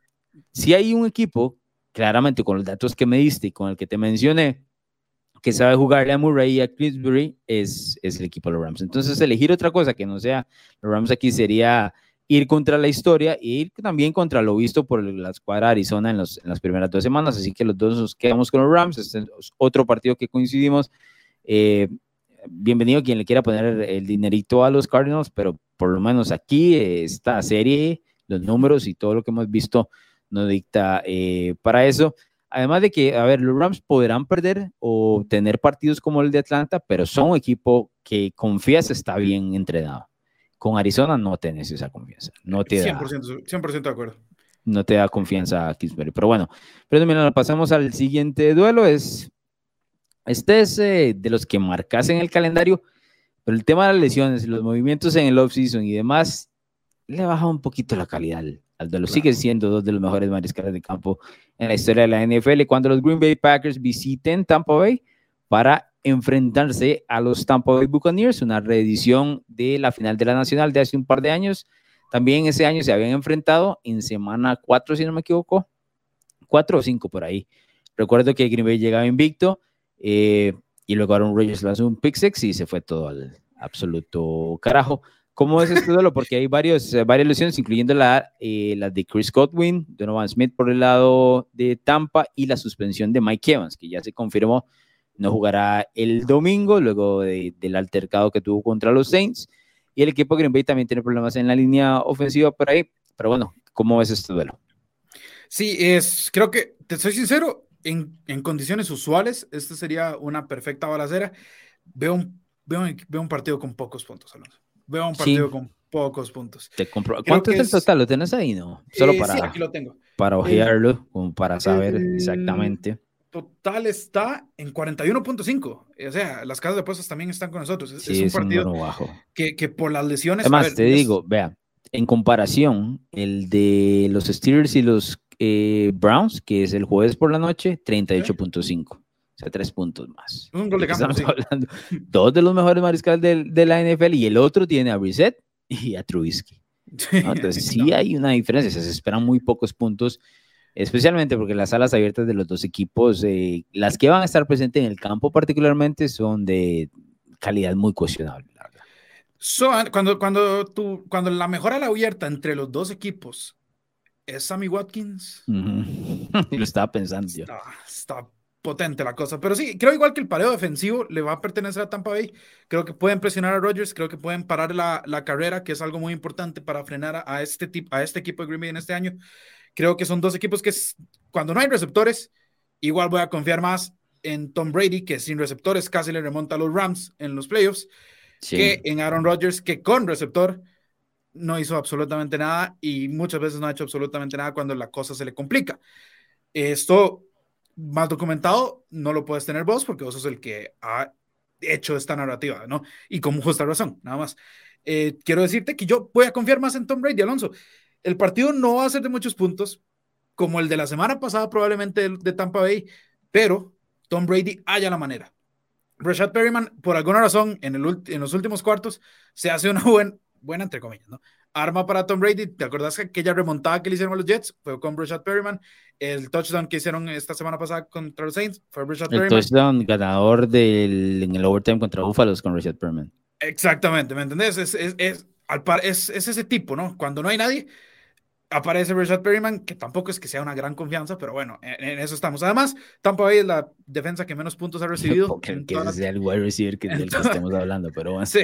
si hay un equipo, claramente con los datos que me diste y con el que te mencioné, que sabe jugarle a Murray y a Clisbury, es, es el equipo de los Rams. Entonces, elegir otra cosa que no sea los Rams aquí sería ir contra la historia e ir también contra lo visto por la escuadra de Arizona en, las primeras dos semanas. Así que los dos nos quedamos con los Rams. Este es otro partido que coincidimos. Eh, bienvenido quien le quiera poner el dinerito a los Cardinals, pero por lo menos aquí esta serie, los números y todo lo que hemos visto nos dicta eh, para eso. Además de que, a ver, los Rams podrán perder o tener partidos como el de Atlanta, pero son un equipo que confías está bien entrenado. Con Arizona no tenés esa confianza. No te 100%, 100 de acuerdo. No te da confianza a Kingsbury. Pero bueno, pero mira, pasamos al siguiente duelo. Es, este es eh, de los que marcas en el calendario, pero el tema de las lesiones, los movimientos en el offseason y demás, le baja un poquito la calidad al, al duelo. Sigue siendo dos de los mejores mariscales de campo en la historia de la NFL. Cuando los Green Bay Packers visiten Tampa Bay para enfrentarse a los Tampa Bay Buccaneers, una reedición de la final de la Nacional de hace un par de años. También ese año se habían enfrentado en semana 4, si no me equivoco, 4 o 5 por ahí. Recuerdo que Green Bay llegaba invicto eh, y luego Aaron Rodgers lanzó un pick six y se fue todo al absoluto carajo. ¿Cómo es este duelo? Porque hay varios, eh, varias lesiones, incluyendo la, eh, la de Chris Godwin, Donovan Smith por el lado de Tampa y la suspensión de Mike Evans, que ya se confirmó no jugará el domingo luego del altercado que tuvo contra los Saints. Y el equipo Green Bay también tiene problemas en la línea ofensiva por ahí. Pero bueno, ¿cómo ves este duelo? Sí, es, creo que, te soy sincero, en, en condiciones usuales, esta sería una perfecta balacera. Veo un, veo, veo un partido con pocos puntos, Alonso. Veo un partido con pocos puntos. Te compro... ¿Cuánto es el total? ¿Lo tienes ahí? No, solo eh, para, sí, aquí lo tengo. para ojearlo, como para saber exactamente. Total está en 41.5. O sea, las casas de apuestas también están con nosotros. Es, Sí, es un es partido bajo. que, que por las lesiones. Además, ver, te es- digo, vea, en comparación, el de los Steelers y los eh, Browns, que es el jueves por la noche, 38.5. O sea, tres puntos más. Un gol de ¿De campo, estamos hablando? Dos de los mejores mariscales del- de, la NFL y el otro tiene a Brissett y a Trubisky. ¿no? Entonces, sí No. hay una diferencia. Se esperan muy pocos puntos, especialmente porque las alas abiertas de los dos equipos, eh, las que van a estar presentes en el campo particularmente, son de calidad muy cuestionable. la verdad. So, cuando, cuando, tú, cuando la mejor ala abierta entre los dos equipos es Sammy Watkins. Lo estaba pensando yo. está, está potente la cosa. Pero sí, creo igual que el pareo defensivo le va a pertenecer a Tampa Bay. Creo que pueden presionar a Rodgers, creo que pueden parar la, la carrera, que es algo muy importante para frenar a, a este, tip, a este equipo de Green Bay en este año. Creo que son dos equipos que es- cuando no hay receptores, igual voy a confiar más en Tom Brady, que sin receptores casi le remonta a los Rams en los playoffs. Sí. que en Aaron Rodgers, que con receptor no hizo absolutamente nada y muchas veces no ha hecho absolutamente nada cuando la cosa se le complica. Esto más documentado no lo puedes tener vos porque vos sos el que ha hecho esta narrativa, ¿no? Y con justa razón, nada más. Eh, quiero decirte que yo voy a confiar más en Tom Brady, Alonso. El partido no va a ser de muchos puntos, como el de la semana pasada probablemente de, Tampa Bay, pero Tom Brady haya la manera. Rashad Perryman, por alguna razón, en, el en los últimos cuartos, se hace una buen, buena, entre comillas, ¿no? Arma para Tom Brady. ¿Te acordás que aquella remontada que le hicieron a los Jets fue con Rashad Perryman? El touchdown que hicieron esta semana pasada contra los Saints fue Rashad El Perryman. touchdown ganador del, en el overtime contra Búfalos con Richard Perman. Exactamente, ¿me entendés? Es, es, es, es ese tipo, ¿no? Cuando no hay nadie, aparece Rashad Perryman, que tampoco es que sea una gran confianza, pero bueno, en, en eso estamos. Además, Tampa Bay es la defensa que menos puntos ha recibido. Que toda sea el wide receiver que, del que estamos hablando, pero bueno. Sí,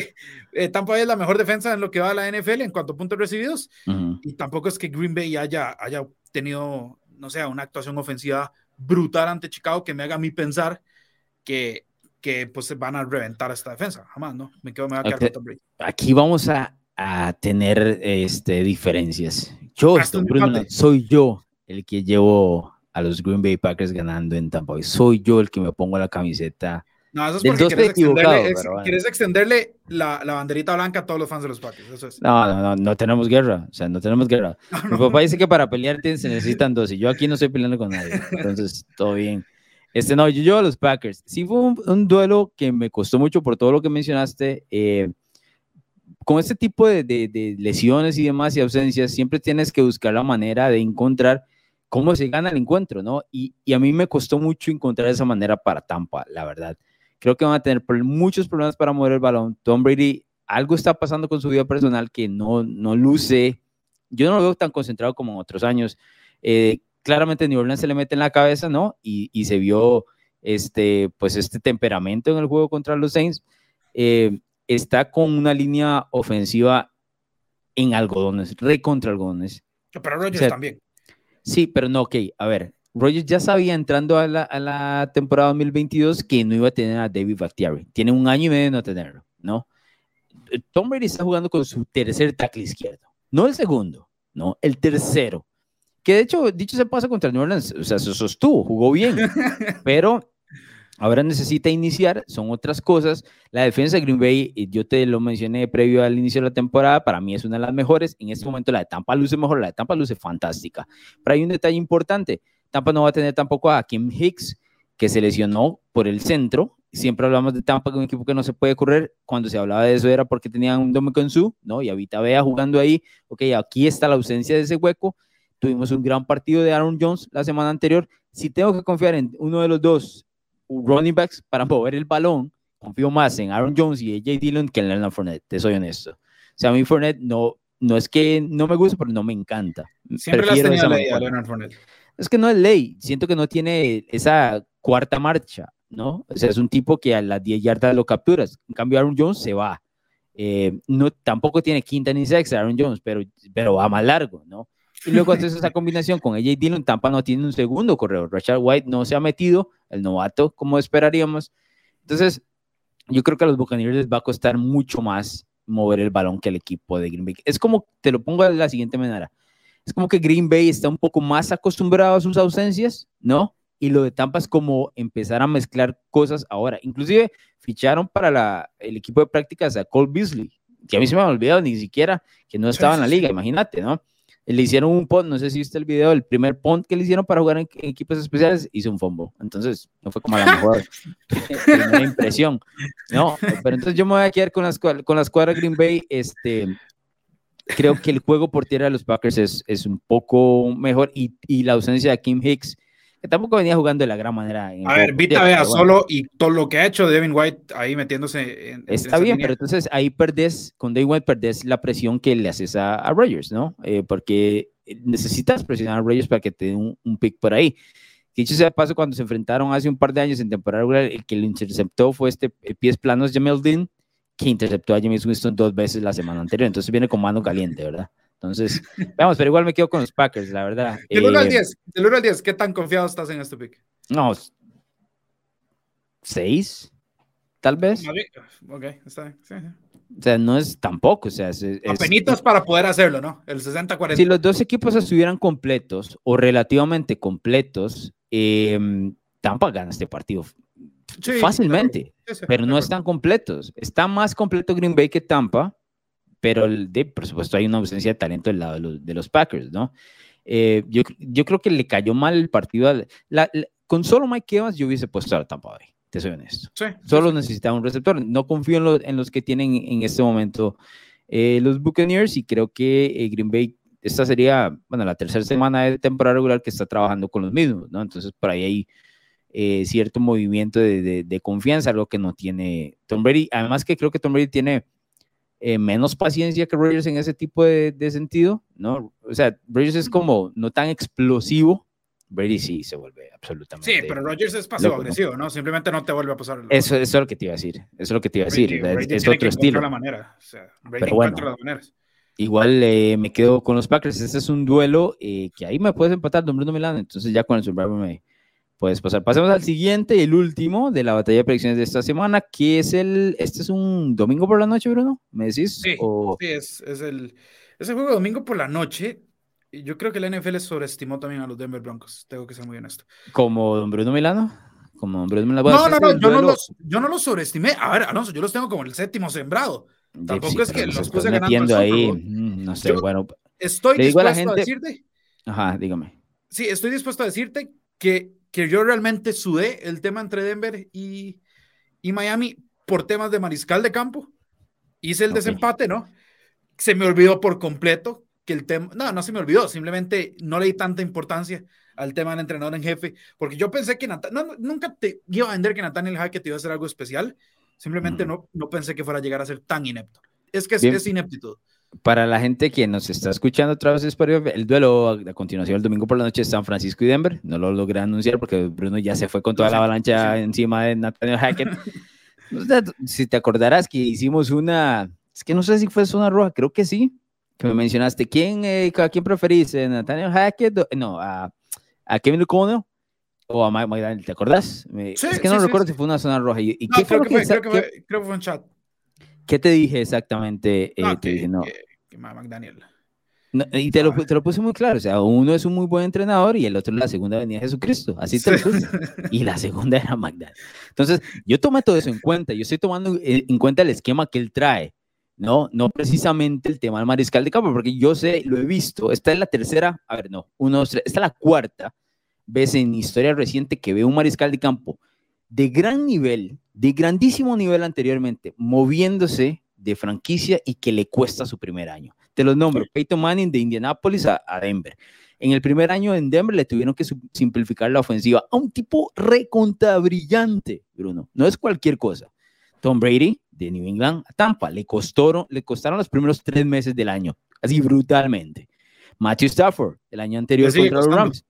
eh, Tampa Bay es la mejor defensa en lo que va a la NFL en cuanto a puntos recibidos. Ujú. Y tampoco es que Green Bay haya, haya tenido, no sé, una actuación ofensiva brutal ante Chicago que me haga a mí pensar que, que pues van a reventar esta defensa. Jamás, ¿no? Me quedo, me va a quedar Ok. con Tom Brady. Aquí vamos a, a tener este, diferencias. Yo, Hasta Bruno, soy yo el que llevo a los Green Bay Packers ganando en Tampa Bay. Soy yo el que me pongo la camiseta. No, eso es porque quieres extenderle, ex- bueno. quieres extenderle la, la banderita blanca a todos los fans de los Packers. Eso es. No, no, no, no tenemos guerra. O sea, no tenemos guerra. No, Mi no. papá dice que para pelear te- se necesitan dos y yo aquí no estoy peleando con nadie. Entonces, todo bien. Este, no, yo llevo a los Packers. Sí fue un, un duelo que me costó mucho por todo lo que mencionaste. eh, con este tipo de, de- lesiones y demás y ausencias, siempre tienes que buscar la manera de encontrar cómo se gana el encuentro, ¿no? Y, y a mí me costó mucho encontrar esa manera para Tampa, la verdad. Creo que van a tener muchos problemas para mover el balón. Tom Brady, algo está pasando con su vida personal que no, no luce. Yo no lo veo tan concentrado como en otros años. Eh, claramente New Orleans se le mete en la cabeza, ¿no? Y, y se vio este, pues este temperamento en el juego contra los Saints. Eh, está con una línea ofensiva en algodones, recontra algodones. Pero O sea, también. Sí, pero no, ok, a ver, Rogers ya sabía entrando a la, a la temporada 2022 que no iba a tener a David Bakhtiari. Tiene un año y medio de no tenerlo, ¿no? Tom Brady está jugando con su tercer tackle izquierdo, no el segundo, no, el tercero. Que de hecho, dicho se pasa contra New Orleans, o sea, se sostuvo, jugó bien, pero ahora necesita iniciar, son otras cosas. La defensa de Green Bay, eh, yo te lo mencioné previo al inicio de la temporada, para mí es una de las mejores. En este momento la de Tampa luce mejor, la de Tampa luce fantástica. Pero hay un detalle importante, Tampa no va a tener tampoco a Kim Hicks, que se lesionó por el centro. Siempre hablamos de Tampa como un equipo que no se puede correr. Cuando se hablaba de eso era porque tenían un Dominican Su, ¿no? Y ahorita vea jugando ahí. Ok, aquí está la ausencia de ese hueco. Tuvimos un gran partido de Aaron Jones la semana anterior. Si tengo que confiar en uno de los dos running backs para mover el balón, confío más en Aaron Jones y AJ Dillon que en Leonard Fournette, te soy honesto. sea, a mí Fournette no, no es que no me guste, pero no me encanta. Siempre ley a Leonard Fournette. Es que no es ley, siento que no tiene esa cuarta marcha, ¿no? O sea, es un tipo que a las 10 yardas lo capturas. En cambio, Aaron Jones se va. Eh, no, tampoco tiene quinta ni sexta Aaron Jones, pero, pero va más largo, ¿no? Y luego haces esa combinación con AJ Dillon, Tampa no tiene un segundo corredor. Richard White no se ha metido, el novato, como esperaríamos. Entonces, yo creo que a los Buccaneers les va a costar mucho más mover el balón que el equipo de Green Bay. Es como, te lo pongo de la siguiente manera, es como que Green Bay está un poco más acostumbrado a sus ausencias, ¿no? Y lo de Tampa es como empezar a mezclar cosas ahora. Inclusive ficharon para la, el equipo de prácticas a Cole Beasley, que a mí se me ha olvidado ni siquiera que no estaba en la liga, imagínate, ¿no? Le hicieron un punt, no sé si viste el video, el primer punt que le hicieron para jugar en, equipos especiales, hizo un fumble. Entonces, no fue como la mejor primera impresión. No, pero entonces yo me voy a quedar con las, con la escuadra Green Bay. Este, creo que el juego por tierra de los Packers es, es un poco mejor y, y la ausencia de Kim Hicks que tampoco venía jugando de la gran manera. a ver, Vita vea solo y todo lo que ha hecho Devin White ahí metiéndose en. Está bien, pero entonces ahí perdés, con Devin White perdés la presión que le haces a, a Rogers, ¿no? Eh, porque necesitas presionar a Rogers para que te dé un, un, pick por ahí. Dicho sea paso, cuando se enfrentaron hace un par de años en temporada regular, el que lo interceptó fue este pies planos Jamel Dean, que interceptó a James Winston dos veces la semana anterior. Entonces viene con mano caliente, ¿verdad? Entonces, vamos, pero igual me quedo con los Packers, la verdad. Del 1 al 10, eh, del 1 al 10, ¿qué tan confiado estás en este pick? No, 6, tal vez. Ok, está bien. Sí, O sea, no es tampoco, o sea, es, Apenitas para poder hacerlo, ¿no? El 60-40. Si los dos equipos estuvieran completos o relativamente completos, eh, Tampa gana este partido fácilmente, pero no están completos. Está más completo Green Bay que Tampa, pero de, por supuesto hay una ausencia de talento del lado de los, de los Packers, ¿no? Eh, yo, yo, creo que le cayó mal el partido. La, con solo Mike Evans yo hubiese puesto a Tampa Bay, te soy honesto. solo necesitaba un receptor. No confío en, en, los que tienen en este momento eh, los Buccaneers y creo que eh, Green Bay, esta sería, bueno, la tercera semana de temporada regular que está trabajando con los mismos, ¿no? Entonces por ahí hay cierto movimiento de, de, de confianza, algo que no tiene Tom Brady. Además que creo que Tom Brady tiene eh, menos paciencia que Rogers en ese tipo de, de, sentido, ¿no? O sea, Rogers es como no tan explosivo. Brady sí se vuelve absolutamente. Sí, pero Rogers es pasivo agresivo, ¿no? Simplemente no te vuelve a pasar. Eso, eso, es lo que te iba a decir. Eso es lo que te iba a decir. Brady, es, otro estilo. La manera. O sea, pero bueno, igual eh, me quedo con los Packers. Este es un duelo eh, que ahí me puedes empatar, Don Bruno Milán. Entonces ya con el Survivor me, puedes pasar. Pasemos al siguiente y el último de la batalla de predicciones de esta semana, que es el. Este es un domingo por la noche, Bruno. ¿Me decís? Sí, sí es, es, el, es el juego de domingo por la noche. Yo creo que la NFL sobreestimó también a los Denver Broncos. Tengo que ser muy honesto. ¿Como don Bruno Milano? Como don Bruno Milano. No, no, no, yo no, los, yo no los sobreestimé. A ver, Alonso, yo los tengo como el séptimo sembrado. Tampoco es que los puse ganando ahí. Mm, no sé, bueno. Estoy dispuesto a, decirte. Ajá, dígame. Sí, estoy dispuesto a decirte que que yo realmente sudé el tema entre Denver y, y Miami por temas de mariscal de campo. Hice el desempate, ¿no? Se me olvidó por completo que el tema, no, no se me olvidó, simplemente no le di tanta importancia al tema del entrenador en jefe, porque yo pensé que no, nunca te iba a vender que Nathaniel Hackett iba a hacer algo especial, simplemente no, no pensé que fuera a llegar a ser tan inepto. Es que es, es ineptitud para la gente que nos está escuchando otra vez, el duelo a continuación el domingo por la noche es San Francisco y Denver. No lo logré anunciar porque Bruno ya se fue con toda la avalancha encima de Nathaniel Hackett. si te acordarás que hicimos una, es que no sé si fue una roja, creo que sí, que me mencionaste. ¿Quién, eh, ¿A quién preferís? ¿Nathaniel Hackett? No, a, a Kevin O'Connell o a Mike McDaniel, ¿te acordás? es que no recuerdo si fue una zona roja. ¿Y, qué creo, que fue, creo, que fue, creo que fue un chat. ¿Qué te dije exactamente? Eh, te dije, no. Que, McDaniel. y te lo, te lo, puse muy claro, o sea, uno es un muy buen entrenador y el otro es la segunda venía de Jesucristo, así te lo puse. Y la segunda era McDaniel. Entonces, yo tomé todo eso en cuenta, yo estoy tomando en cuenta el esquema que él trae, ¿no? No precisamente el tema del mariscal de campo, porque yo sé, lo he visto, esta es la tercera, a ver, no, uno, esta es la cuarta vez en historia reciente que veo un mariscal de campo de gran nivel, de grandísimo nivel anteriormente, moviéndose de franquicia y que le cuesta su primer año. Te los nombro, Peyton Manning de Indianapolis a, Denver. En el primer año en Denver le tuvieron que simplificar la ofensiva a un tipo reconta brillante, Bruno. No es cualquier cosa. Tom Brady de New England a Tampa. Le, costaron, le costaron los primeros tres meses del año, así brutalmente. Matthew Stafford, el año anterior contra los Rams.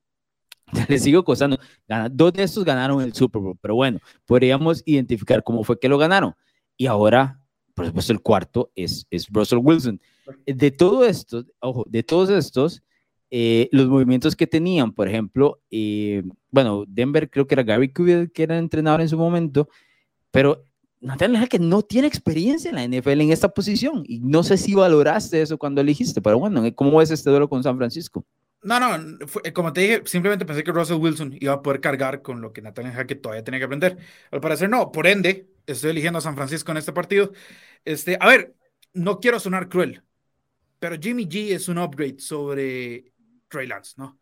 Le sigo costando. Dos de estos ganaron el Super Bowl, pero bueno, podríamos identificar cómo fue que lo ganaron. Y ahora, por supuesto, el cuarto es, es Russell Wilson. De todo esto, ojo, de todos estos, eh, los movimientos que tenían, por ejemplo, eh, bueno, Denver creo que era Gary Kubiak que era entrenador en su momento, pero Nathaniel que no tiene experiencia en la NFL en esta posición y no sé si valoraste eso cuando elegiste, pero bueno, ¿cómo ves este duelo con San Francisco? No, no, eh, como te dije, simplemente pensé que Russell Wilson iba a poder cargar con lo que Nathaniel Hackett todavía tenía que aprender. Al parecer no, por ende, estoy eligiendo a San Francisco en este partido. Este, a ver, no quiero sonar cruel, pero Jimmy G es un upgrade sobre Trey Lance, ¿no?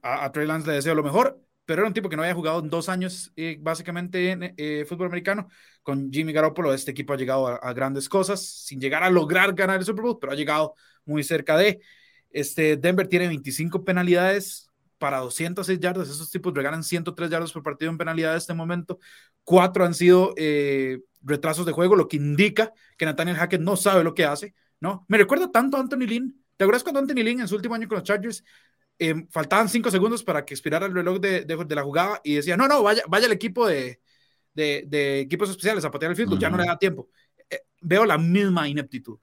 A, Trey Lance le deseo lo mejor, pero era un tipo que no había jugado en dos años eh, básicamente en eh, fútbol americano. Con Jimmy Garoppolo, este equipo ha llegado a, grandes cosas, sin llegar a lograr ganar el Super Bowl, pero ha llegado muy cerca de. Este, Denver tiene 25 penalidades para 206 yardas. Esos tipos regalan 103 yardas por partido en penalidades en este momento. Cuatro han sido eh, retrasos de juego, lo que indica que Nathaniel Hackett no sabe lo que hace. ¿no? Me recuerda tanto a Anthony Lynn. ¿Te acuerdas cuando Anthony Lynn en su último año con los Chargers eh, faltaban cinco segundos para que expirara el reloj de, de, la jugada y decía, no, no, vaya, vaya el equipo de, de, equipos especiales a patear el field ya no le da tiempo. Eh, veo la misma ineptitud.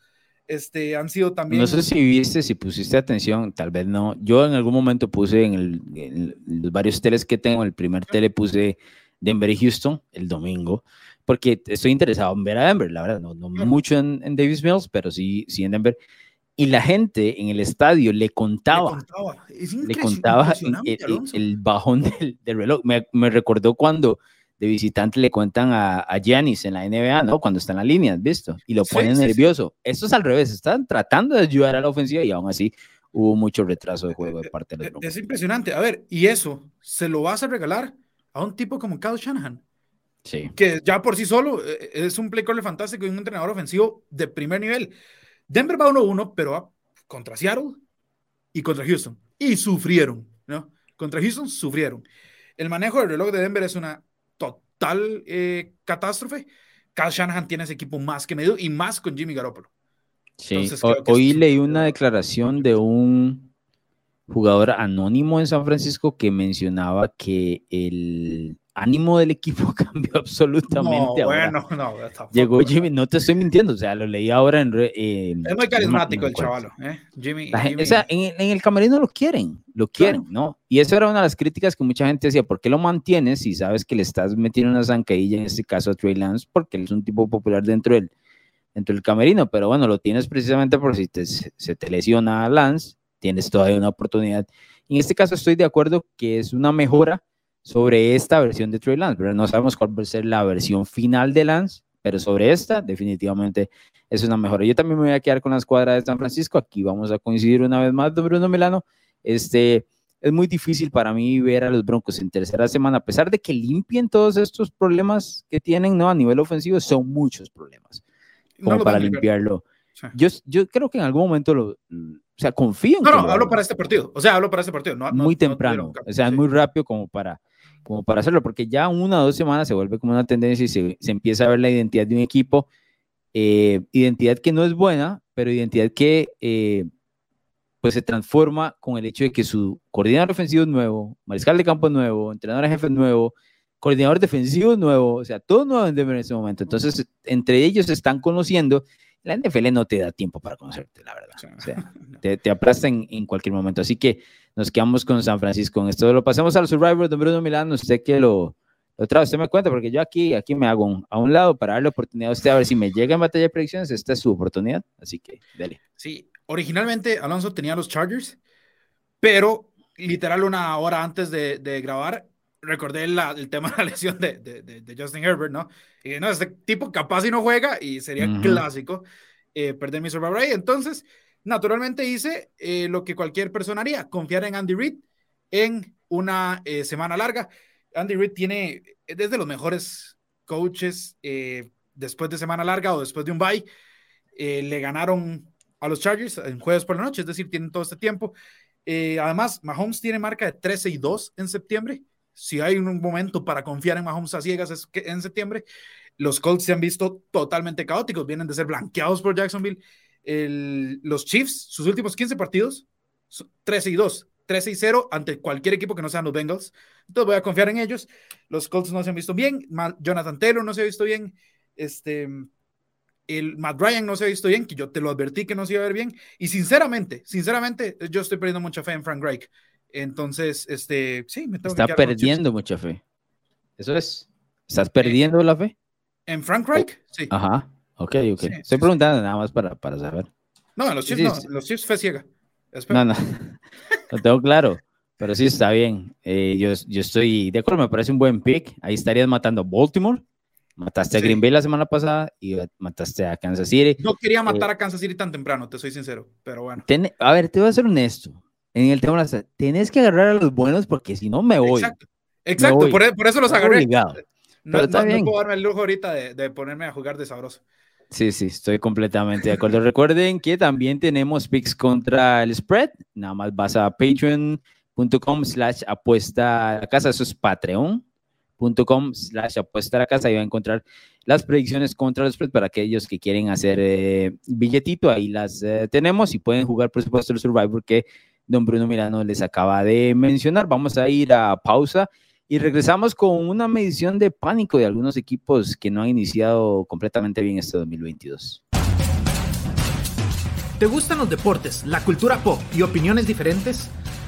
Este, han sido también... No sé si viste, si pusiste atención, tal vez no. Yo en algún momento puse en, el, los varios teles que tengo, el primer tele puse Denver y Houston el domingo, porque estoy interesado en ver a Denver, la verdad, no, no mucho en, en, Davis Mills, pero sí, sí en Denver. Y la gente en el estadio le contaba, le contaba, el, bajón del, del reloj. Me, me recordó cuando de visitante le cuentan a, a Giannis en la NBA, ¿no? Cuando está en la línea, ¿visto? Y lo ponen nervioso. Esto es al revés, están tratando de ayudar a la ofensiva y aún así hubo mucho retraso de juego de parte de los Es impresionante. A ver, y eso, ¿se lo vas a regalar a un tipo como Kyle Shanahan? Sí. Que ya por sí solo eh, es un play caller fantástico y un entrenador ofensivo de primer nivel. Denver va 1-1, pero contra Seattle y contra Houston. Y sufrieron, ¿no? Contra Houston sufrieron. El manejo del reloj de Denver es una total eh, catástrofe, Kyle Shanahan tiene ese equipo más que medio y más con Jimmy Garoppolo. Sí, hoy leí una declaración de un jugador anónimo en San Francisco que mencionaba que el ánimo del equipo cambió absolutamente. No, bueno, no, Llegó Jimmy, no te estoy mintiendo, o sea, lo leí ahora en... es muy carismático el chaval, ¿eh? Jimmy, O sea, en, el camerino lo quieren, lo quieren, ¿no? Y eso era una de las críticas que mucha gente decía, ¿por qué lo mantienes si sabes que le estás metiendo una zancadilla, en este caso a Trey Lance, porque él es un tipo popular dentro del, dentro del camerino? Pero bueno, lo tienes precisamente por si se te lesiona a Lance, tienes todavía una oportunidad. En este caso estoy de acuerdo que es una mejora sobre esta versión de Trey Lance, pero no sabemos cuál va a ser la versión final de Lance, pero sobre esta definitivamente es una mejora. Yo también me voy a quedar con la escuadra de San Francisco, aquí vamos a coincidir una vez más, don Bruno Milano. Este, es muy difícil para mí ver a los Broncos en tercera semana, a pesar de que limpien todos estos problemas que tienen ¿no? a nivel ofensivo, son muchos problemas como para limpiarlo. Yo, yo creo que en algún momento lo, o sea, confío en No, no, hablo para este partido. O sea, hablo para este partido. No, muy temprano. o sea, es muy rápido como para, como para hacerlo, porque ya una o dos semanas se vuelve como una tendencia y se, se empieza a ver la identidad de un equipo. Eh, identidad que no es buena, pero identidad que eh, pues se transforma con el hecho de que su coordinador ofensivo es nuevo, mariscal de campo es nuevo, entrenador jefe es nuevo, coordinador defensivo es nuevo, o sea, todo nuevo en Denver en ese momento. Entonces, entre ellos se están conociendo la NFL no te da tiempo para conocerte, la verdad. O sea, te, te aplastan en, cualquier momento. Así que nos quedamos con San Francisco. En esto lo pasamos al Survivor, don Bruno Milán. Usted que lo, lo trae, usted me cuenta, porque yo aquí, aquí me hago a un lado para darle oportunidad a usted a ver si me llega en batalla de predicciones. Esta es su oportunidad. Así que, dale. Sí, originalmente Alonso tenía los Chargers, pero literal una hora antes de, de grabar recordé el tema de la lesión de, de, Justin Herbert, ¿no? Y no, este tipo capaz y no juega y sería clásico eh, perder mi Survivor ahí. Entonces, naturalmente hice eh, lo que cualquier persona haría, confiar en Andy Reid en una eh, semana larga. Andy Reid tiene, desde los mejores coaches después de semana larga o después de un bye. le ganaron a los Chargers en jueves por la noche, es decir, tienen todo este tiempo. además, Mahomes tiene marca de 13 y 2 en septiembre si hay un momento para confiar en Mahomes a ciegas es que en septiembre Los Colts se han visto totalmente caóticos, vienen de ser blanqueados por Jacksonville. Los Chiefs, sus últimos 15 partidos, 13 y 2, 13 y 0 ante cualquier equipo que no sean los Bengals. Entonces voy a confiar en ellos. Los Colts no se han visto bien, Jonathan Taylor no se ha visto bien, este, el Matt Ryan no se ha visto bien, que yo te lo advertí que no se iba a ver bien. Y sinceramente, sinceramente, yo estoy perdiendo mucha fe en Frank Reich. Entonces, este, sí, me tengo Está perdiendo mucha fe. Eso es. ¿Estás perdiendo la fe? ¿En Frank Reich? Sí. Ajá. Ok, ok. Estoy preguntando nada más para, para saber. No, los Chiefs no, los Chiefs fe ciega. No, no. Lo tengo claro. Pero sí está bien. Eh, yo, yo estoy de acuerdo, me parece un buen pick. Ahí estarías matando a Baltimore. Mataste a Green Bay la semana pasada y mataste a Kansas City. No quería matar eh, a Kansas City tan temprano, te soy sincero, pero bueno. a ver, te voy a ser honesto. En el tema de las... Tienes que agarrar a los buenos porque si no me voy. Exacto, Exacto. Por, e, por, eso los agarré. No, está bien. no, puedo darme el lujo ahorita de, de ponerme a jugar de sabroso. Sí, sí, estoy completamente de acuerdo. Recuerden que también tenemos picks contra el spread. Nada más vas a patreon.com slash apuesta a la casa. Eso es patreon.com slash apuesta a la casa. Ahí va a encontrar las predicciones contra el spread para aquellos que quieren hacer eh, billetito. Ahí las eh, tenemos y pueden jugar, por supuesto, el Survivor que don Bruno Mirano les acaba de mencionar. Vamos a ir a pausa y regresamos con una medición de pánico de algunos equipos que no han iniciado completamente bien este 2022. ¿Te gustan los deportes, la cultura pop y opiniones diferentes?